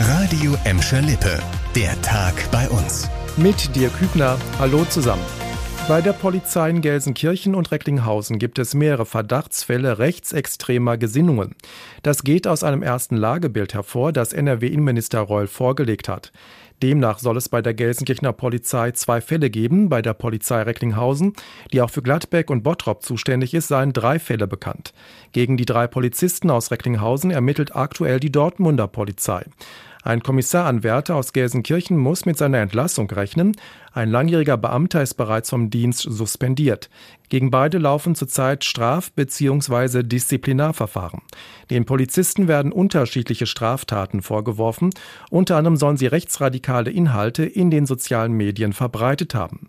Radio Emscher Lippe. Der Tag bei uns. Mit dir Kübner. Hallo zusammen. Bei der Polizei in Gelsenkirchen und Recklinghausen gibt es mehrere Verdachtsfälle rechtsextremer Gesinnungen. Das geht aus einem ersten Lagebild hervor, das NRW-Innenminister Reul vorgelegt hat. Demnach soll es bei der Gelsenkirchener Polizei zwei Fälle geben. Bei der Polizei Recklinghausen, die auch für Gladbeck und Bottrop zuständig ist, seien drei Fälle bekannt. Gegen die drei Polizisten aus Recklinghausen ermittelt aktuell die Dortmunder Polizei. Ein Kommissaranwärter aus Gelsenkirchen muss mit seiner Entlassung rechnen. Ein langjähriger Beamter ist bereits vom Dienst suspendiert. Gegen beide laufen zurzeit Straf- bzw. Disziplinarverfahren. Den Polizisten werden unterschiedliche Straftaten vorgeworfen. Unter anderem sollen sie rechtsradikale Inhalte in den sozialen Medien verbreitet haben.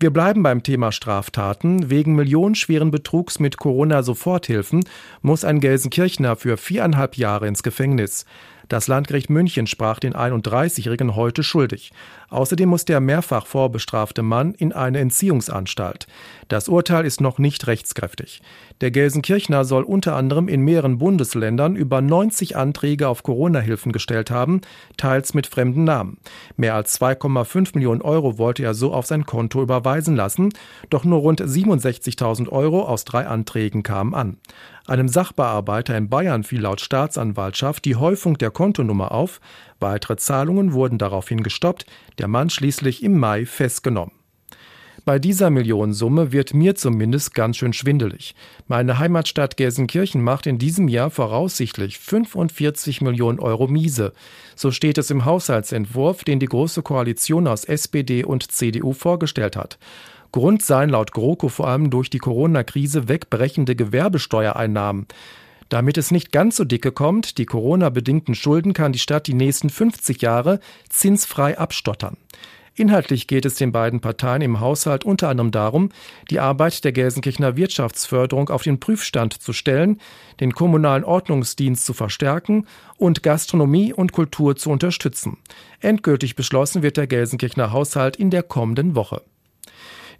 Wir bleiben beim Thema Straftaten. Wegen millionenschweren Betrugs mit Corona-Soforthilfen muss ein Gelsenkirchner für viereinhalb Jahre ins Gefängnis. Das Landgericht München sprach den 31-Jährigen heute schuldig. Außerdem muss der mehrfach vorbestrafte Mann in eine Entziehungsanstalt. Das Urteil ist noch nicht rechtskräftig. Der Gelsenkirchner soll unter anderem in mehreren Bundesländern über 90 Anträge auf Corona-Hilfen gestellt haben, teils mit fremden Namen. Mehr als 2,5 Millionen Euro wollte er so auf sein Konto überweisen lassen, doch nur rund 67.000 Euro aus drei Anträgen kamen an. Einem Sachbearbeiter in Bayern fiel laut Staatsanwaltschaft die Häufung der Kontonummer auf. Weitere Zahlungen wurden daraufhin gestoppt, der Mann schließlich im Mai festgenommen. Bei dieser Millionensumme wird mir zumindest ganz schön schwindelig. Meine Heimatstadt Gelsenkirchen macht in diesem Jahr voraussichtlich 45 Millionen Euro miese. So steht es im Haushaltsentwurf, den die Große Koalition aus SPD und CDU vorgestellt hat. Grund seien laut GroKo vor allem durch die Corona-Krise wegbrechende Gewerbesteuereinnahmen. Damit es nicht ganz so dicke kommt, die Corona-bedingten Schulden kann die Stadt die nächsten 50 Jahre zinsfrei abstottern. Inhaltlich geht es den beiden Parteien im Haushalt unter anderem darum, die Arbeit der Gelsenkirchener Wirtschaftsförderung auf den Prüfstand zu stellen, den kommunalen Ordnungsdienst zu verstärken und Gastronomie und Kultur zu unterstützen. Endgültig beschlossen wird der Gelsenkirchener Haushalt in der kommenden Woche.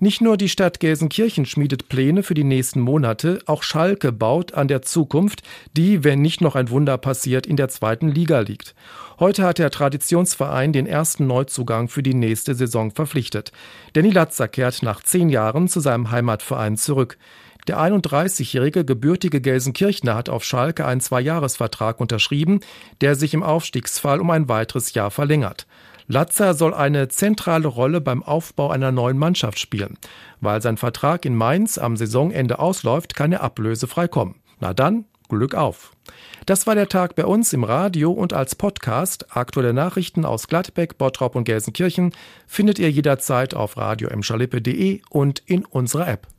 Nicht nur die Stadt Gelsenkirchen schmiedet Pläne für die nächsten Monate, auch Schalke baut an der Zukunft, die, wenn nicht noch ein Wunder passiert, in der zweiten Liga liegt. Heute hat der Traditionsverein den ersten Neuzugang für die nächste Saison verpflichtet. Danny Latzer kehrt nach zehn Jahren zu seinem Heimatverein zurück. Der 31-jährige gebürtige Gelsenkirchner hat auf Schalke einen Zweijahresvertrag unterschrieben, der sich im Aufstiegsfall um ein weiteres Jahr verlängert. Latzer soll eine zentrale Rolle beim Aufbau einer neuen Mannschaft spielen. Weil sein Vertrag in Mainz am Saisonende ausläuft, kann er ablösefrei kommen. Na dann, Glück auf. Das war der Tag bei uns im Radio und als Podcast. Aktuelle Nachrichten aus Gladbeck, Bottrop und Gelsenkirchen findet ihr jederzeit auf radio und in unserer App.